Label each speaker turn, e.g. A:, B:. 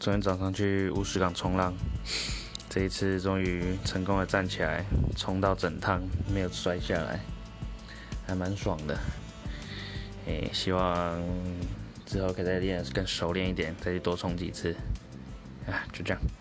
A: 昨天早上去乌石港冲浪这一次终于成功的站起来冲到整趟没有摔下来还蛮爽的。诶希望之后可以再练更熟练一点再去多冲几次。啊就这样。